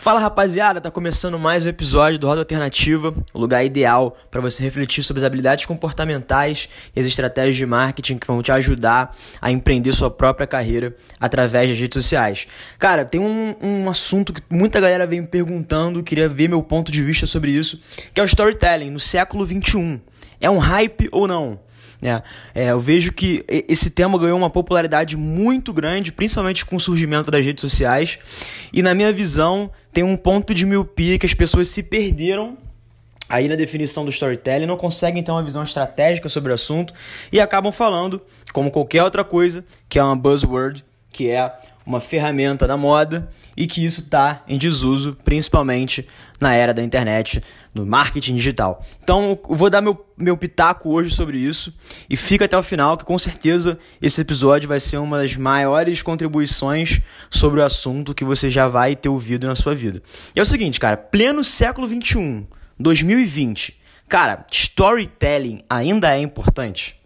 Fala rapaziada, tá começando mais um episódio do Roda Alternativa, o lugar ideal para você refletir sobre as habilidades comportamentais e as estratégias de marketing que vão te ajudar a empreender sua própria carreira através das redes sociais. Cara, tem um, um assunto que muita galera vem me perguntando, queria ver meu ponto de vista sobre isso, que é o storytelling no século 21. É um hype ou não? É, é, eu vejo que esse tema ganhou uma popularidade muito grande, principalmente com o surgimento das redes sociais. E na minha visão, tem um ponto de miopia que as pessoas se perderam aí na definição do storytelling, não conseguem ter uma visão estratégica sobre o assunto e acabam falando, como qualquer outra coisa, que é uma buzzword, que é uma ferramenta da moda e que isso está em desuso, principalmente na era da internet, no marketing digital. Então, eu vou dar meu, meu pitaco hoje sobre isso e fica até o final, que com certeza esse episódio vai ser uma das maiores contribuições sobre o assunto que você já vai ter ouvido na sua vida. E é o seguinte, cara, pleno século 21, 2020, cara, storytelling ainda é importante?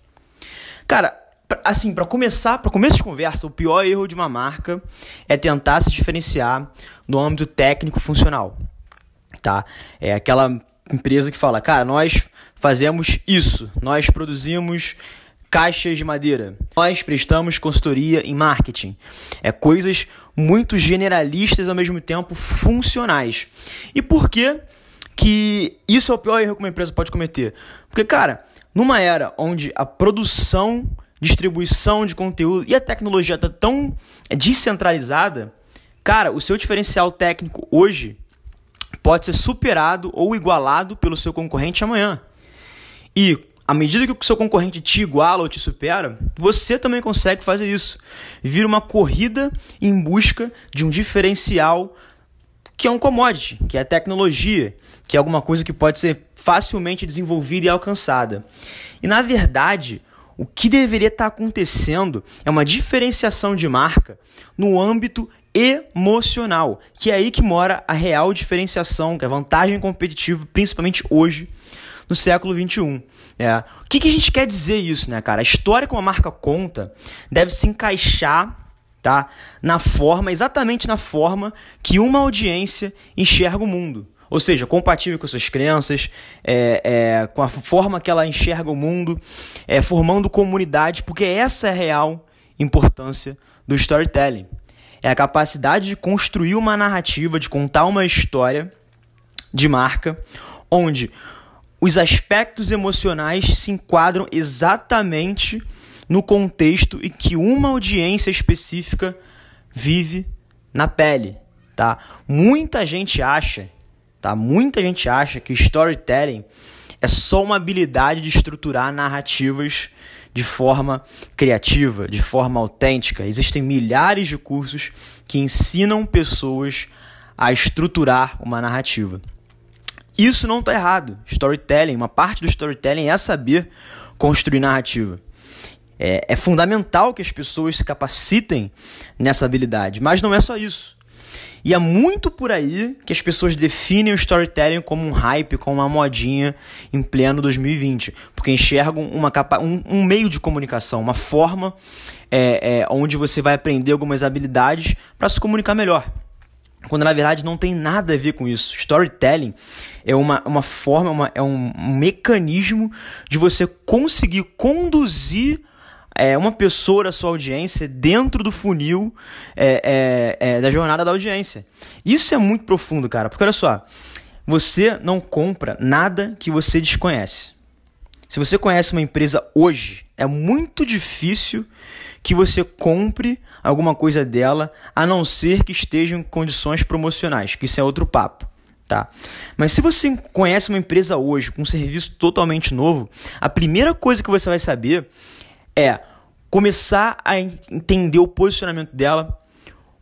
Cara, assim, para começar, para começo de conversa, o pior erro de uma marca é tentar se diferenciar no âmbito técnico funcional, tá? É aquela empresa que fala, cara, nós fazemos isso, nós produzimos caixas de madeira, nós prestamos consultoria em marketing. É coisas muito generalistas ao mesmo tempo funcionais. E por que que isso é o pior erro que uma empresa pode cometer? Porque, cara, numa era onde a produção distribuição de conteúdo e a tecnologia está tão descentralizada, cara, o seu diferencial técnico hoje pode ser superado ou igualado pelo seu concorrente amanhã. E à medida que o seu concorrente te iguala ou te supera, você também consegue fazer isso. Vira uma corrida em busca de um diferencial que é um commodity, que é tecnologia, que é alguma coisa que pode ser facilmente desenvolvida e alcançada. E na verdade, o que deveria estar acontecendo é uma diferenciação de marca no âmbito emocional, que é aí que mora a real diferenciação, que é a vantagem competitiva, principalmente hoje, no século XXI. É. O que, que a gente quer dizer isso, né, cara? A história que uma marca conta deve se encaixar tá, na forma, exatamente na forma que uma audiência enxerga o mundo ou seja, compatível com suas crenças, é, é, com a forma que ela enxerga o mundo, é, formando comunidade, porque essa é a real importância do storytelling. É a capacidade de construir uma narrativa, de contar uma história de marca, onde os aspectos emocionais se enquadram exatamente no contexto em que uma audiência específica vive na pele, tá? Muita gente acha Tá? Muita gente acha que storytelling é só uma habilidade de estruturar narrativas de forma criativa, de forma autêntica. Existem milhares de cursos que ensinam pessoas a estruturar uma narrativa. Isso não está errado. Storytelling, uma parte do storytelling é saber construir narrativa. É, é fundamental que as pessoas se capacitem nessa habilidade, mas não é só isso. E é muito por aí que as pessoas definem o storytelling como um hype, como uma modinha em pleno 2020. Porque enxergam uma capa um, um meio de comunicação, uma forma é, é, onde você vai aprender algumas habilidades para se comunicar melhor. Quando na verdade não tem nada a ver com isso. Storytelling é uma, uma forma, uma, é um, um mecanismo de você conseguir conduzir é, uma pessoa da sua audiência dentro do funil é, é, é, da jornada da audiência. Isso é muito profundo, cara, porque olha só, você não compra nada que você desconhece. Se você conhece uma empresa hoje, é muito difícil que você compre alguma coisa dela, a não ser que esteja em condições promocionais, que isso é outro papo. Tá? Mas se você conhece uma empresa hoje com um serviço totalmente novo, a primeira coisa que você vai saber é começar a entender o posicionamento dela,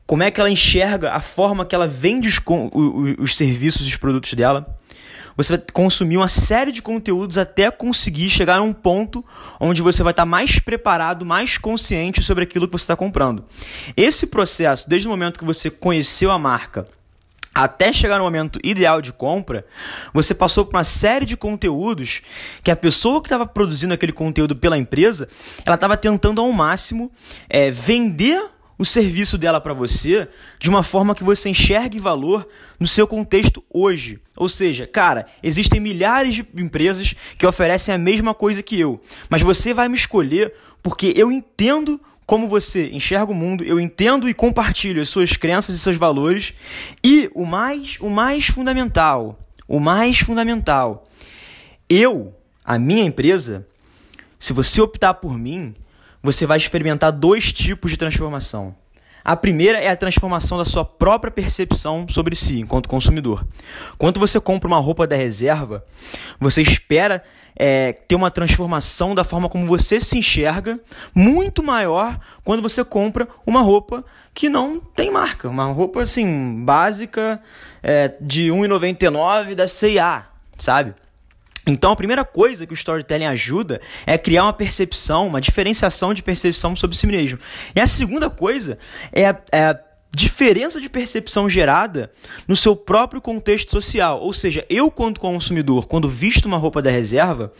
como é que ela enxerga a forma que ela vende os, os, os serviços e os produtos dela. Você vai consumir uma série de conteúdos até conseguir chegar a um ponto onde você vai estar mais preparado, mais consciente sobre aquilo que você está comprando. Esse processo, desde o momento que você conheceu a marca, até chegar no momento ideal de compra, você passou por uma série de conteúdos que a pessoa que estava produzindo aquele conteúdo pela empresa, ela estava tentando ao máximo é, vender o serviço dela para você de uma forma que você enxergue valor no seu contexto hoje. Ou seja, cara, existem milhares de empresas que oferecem a mesma coisa que eu, mas você vai me escolher porque eu entendo como você enxerga o mundo, eu entendo e compartilho as suas crenças e seus valores. E o mais, o mais fundamental, o mais fundamental, eu, a minha empresa, se você optar por mim, você vai experimentar dois tipos de transformação. A primeira é a transformação da sua própria percepção sobre si enquanto consumidor. Quando você compra uma roupa da reserva, você espera é, ter uma transformação da forma como você se enxerga muito maior quando você compra uma roupa que não tem marca, uma roupa assim básica é, de R$ 1,99 da C&A, sabe? Então, a primeira coisa que o storytelling ajuda é criar uma percepção, uma diferenciação de percepção sobre si mesmo. E a segunda coisa é, é a diferença de percepção gerada no seu próprio contexto social. Ou seja, eu, quanto consumidor, quando visto uma roupa da reserva,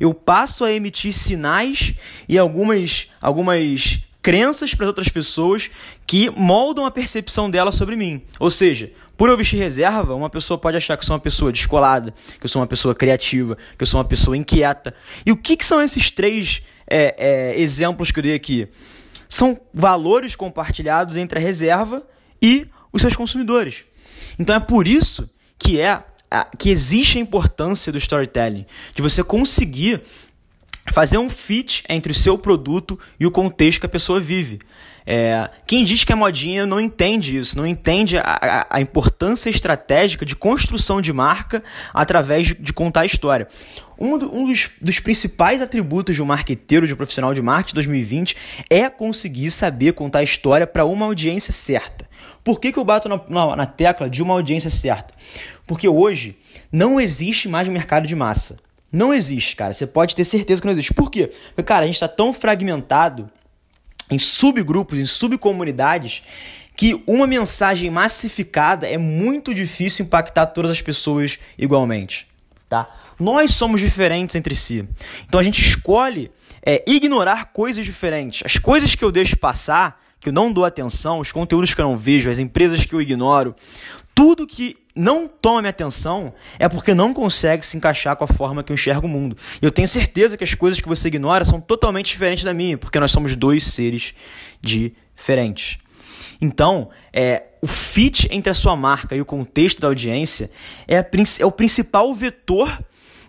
eu passo a emitir sinais e algumas, algumas crenças para outras pessoas que moldam a percepção dela sobre mim. Ou seja, por eu vestir reserva, uma pessoa pode achar que eu sou uma pessoa descolada, que eu sou uma pessoa criativa, que eu sou uma pessoa inquieta. E o que, que são esses três é, é, exemplos que eu dei aqui? São valores compartilhados entre a reserva e os seus consumidores. Então é por isso que é que existe a importância do storytelling, de você conseguir fazer um fit entre o seu produto e o contexto que a pessoa vive. É, quem diz que é modinha não entende isso, não entende a, a, a importância estratégica de construção de marca através de, de contar a história. Um, do, um dos, dos, principais atributos de um marqueteiro, de um profissional de marketing 2020 é conseguir saber contar a história para uma audiência certa. Por que, que eu bato na, na, na tecla de uma audiência certa? Porque hoje não existe mais mercado de massa. Não existe, cara. Você pode ter certeza que não existe. Por quê? Porque, cara, a gente está tão fragmentado em subgrupos, em subcomunidades, que uma mensagem massificada é muito difícil impactar todas as pessoas igualmente. Tá? Nós somos diferentes entre si. Então a gente escolhe é, ignorar coisas diferentes. As coisas que eu deixo passar, que eu não dou atenção, os conteúdos que eu não vejo, as empresas que eu ignoro, tudo que não toma minha atenção é porque não consegue se encaixar com a forma que eu enxergo o mundo. E eu tenho certeza que as coisas que você ignora são totalmente diferentes da minha, porque nós somos dois seres diferentes. Então, é, o fit entre a sua marca e o contexto da audiência é, a, é o principal vetor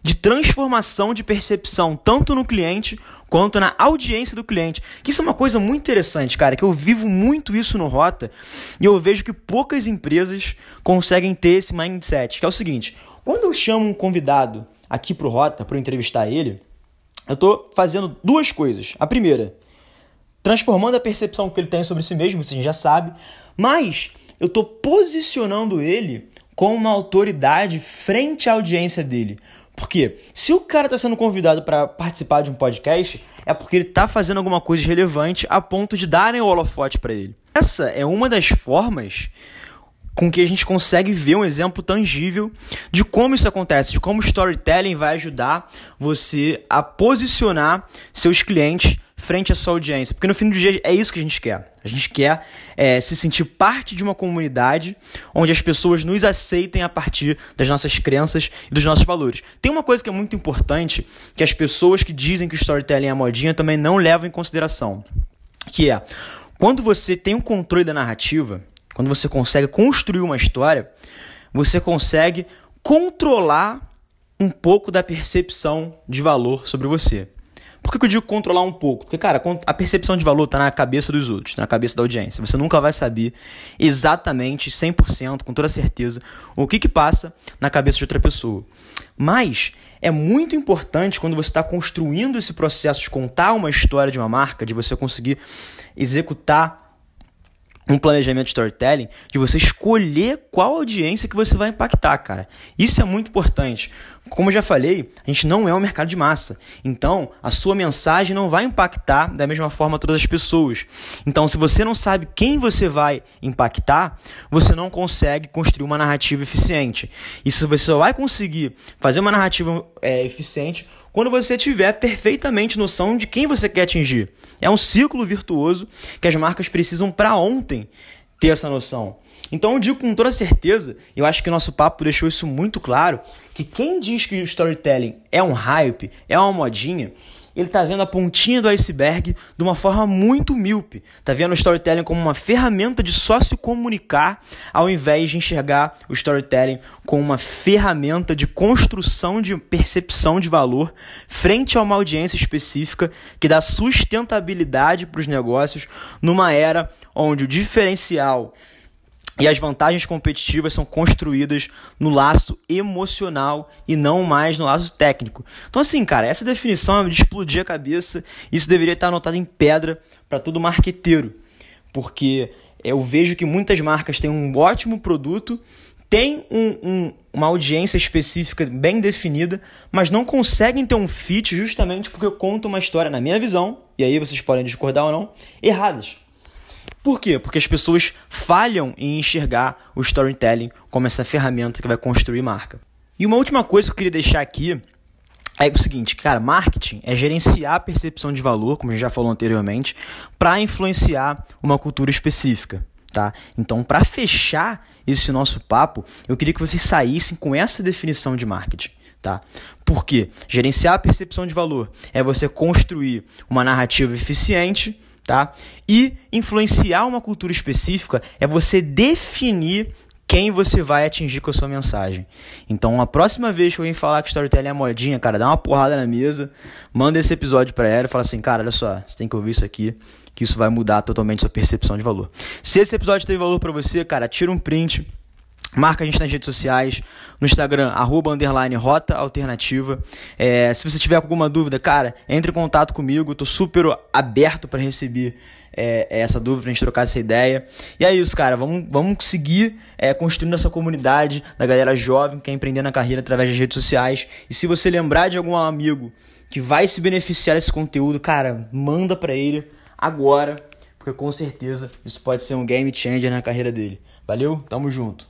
de transformação de percepção, tanto no cliente quanto na audiência do cliente. Que isso é uma coisa muito interessante, cara, que eu vivo muito isso no Rota e eu vejo que poucas empresas conseguem ter esse mindset, que é o seguinte: quando eu chamo um convidado aqui pro Rota para entrevistar ele, eu estou fazendo duas coisas. A primeira, transformando a percepção que ele tem sobre si mesmo, isso a gente já sabe, mas eu estou posicionando ele como uma autoridade frente à audiência dele. Porque se o cara está sendo convidado para participar de um podcast, é porque ele está fazendo alguma coisa relevante a ponto de darem o holofote para ele. Essa é uma das formas com que a gente consegue ver um exemplo tangível de como isso acontece, de como o storytelling vai ajudar você a posicionar seus clientes frente à sua audiência. Porque no fim do dia é isso que a gente quer. A gente quer é, se sentir parte de uma comunidade onde as pessoas nos aceitem a partir das nossas crenças e dos nossos valores. Tem uma coisa que é muito importante que as pessoas que dizem que o storytelling é modinha também não levam em consideração, que é quando você tem o controle da narrativa, quando você consegue construir uma história, você consegue controlar um pouco da percepção de valor sobre você. Por que eu digo controlar um pouco? Porque, cara, a percepção de valor está na cabeça dos outros, na cabeça da audiência. Você nunca vai saber exatamente, 100%, com toda certeza, o que, que passa na cabeça de outra pessoa. Mas é muito importante quando você está construindo esse processo de contar uma história de uma marca, de você conseguir executar um planejamento de storytelling, de você escolher qual audiência que você vai impactar, cara. Isso é muito importante. Como eu já falei, a gente não é um mercado de massa. Então, a sua mensagem não vai impactar da mesma forma todas as pessoas. Então, se você não sabe quem você vai impactar, você não consegue construir uma narrativa eficiente. E se você só vai conseguir fazer uma narrativa é, eficiente quando você tiver perfeitamente noção de quem você quer atingir. É um ciclo virtuoso que as marcas precisam para ontem ter essa noção. Então eu digo com toda certeza, eu acho que nosso papo deixou isso muito claro, que quem diz que o storytelling é um hype, é uma modinha, ele está vendo a pontinha do iceberg de uma forma muito míope. Está vendo o storytelling como uma ferramenta de só se comunicar, ao invés de enxergar o storytelling como uma ferramenta de construção de percepção de valor frente a uma audiência específica que dá sustentabilidade para os negócios numa era onde o diferencial e as vantagens competitivas são construídas no laço emocional e não mais no laço técnico. Então, assim, cara, essa definição é de explodir a cabeça. Isso deveria estar anotado em pedra para todo marqueteiro, porque eu vejo que muitas marcas têm um ótimo produto, têm um, um, uma audiência específica bem definida, mas não conseguem ter um fit justamente porque eu conto uma história, na minha visão, e aí vocês podem discordar ou não, erradas. Por quê? Porque as pessoas falham em enxergar o storytelling como essa ferramenta que vai construir marca. E uma última coisa que eu queria deixar aqui é o seguinte, cara, marketing é gerenciar a percepção de valor, como a gente já falou anteriormente, para influenciar uma cultura específica, tá? Então, para fechar esse nosso papo, eu queria que vocês saíssem com essa definição de marketing, tá? Porque gerenciar a percepção de valor é você construir uma narrativa eficiente tá? E influenciar uma cultura específica é você definir quem você vai atingir com a sua mensagem. Então, a próxima vez que alguém falar que storytelling é modinha, cara, dá uma porrada na mesa, manda esse episódio para ela e fala assim, cara, olha só, você tem que ouvir isso aqui, que isso vai mudar totalmente sua percepção de valor. Se esse episódio teve valor para você, cara, tira um print, Marca a gente nas redes sociais, no Instagram, arroba, underline, rota alternativa. É, se você tiver alguma dúvida, cara, entre em contato comigo, tô super aberto para receber é, essa dúvida, a gente trocar essa ideia. E é isso, cara, vamos, vamos seguir é, construindo essa comunidade da galera jovem que quer empreender na carreira através das redes sociais. E se você lembrar de algum amigo que vai se beneficiar desse conteúdo, cara, manda para ele agora, porque com certeza isso pode ser um game changer na carreira dele. Valeu, tamo junto.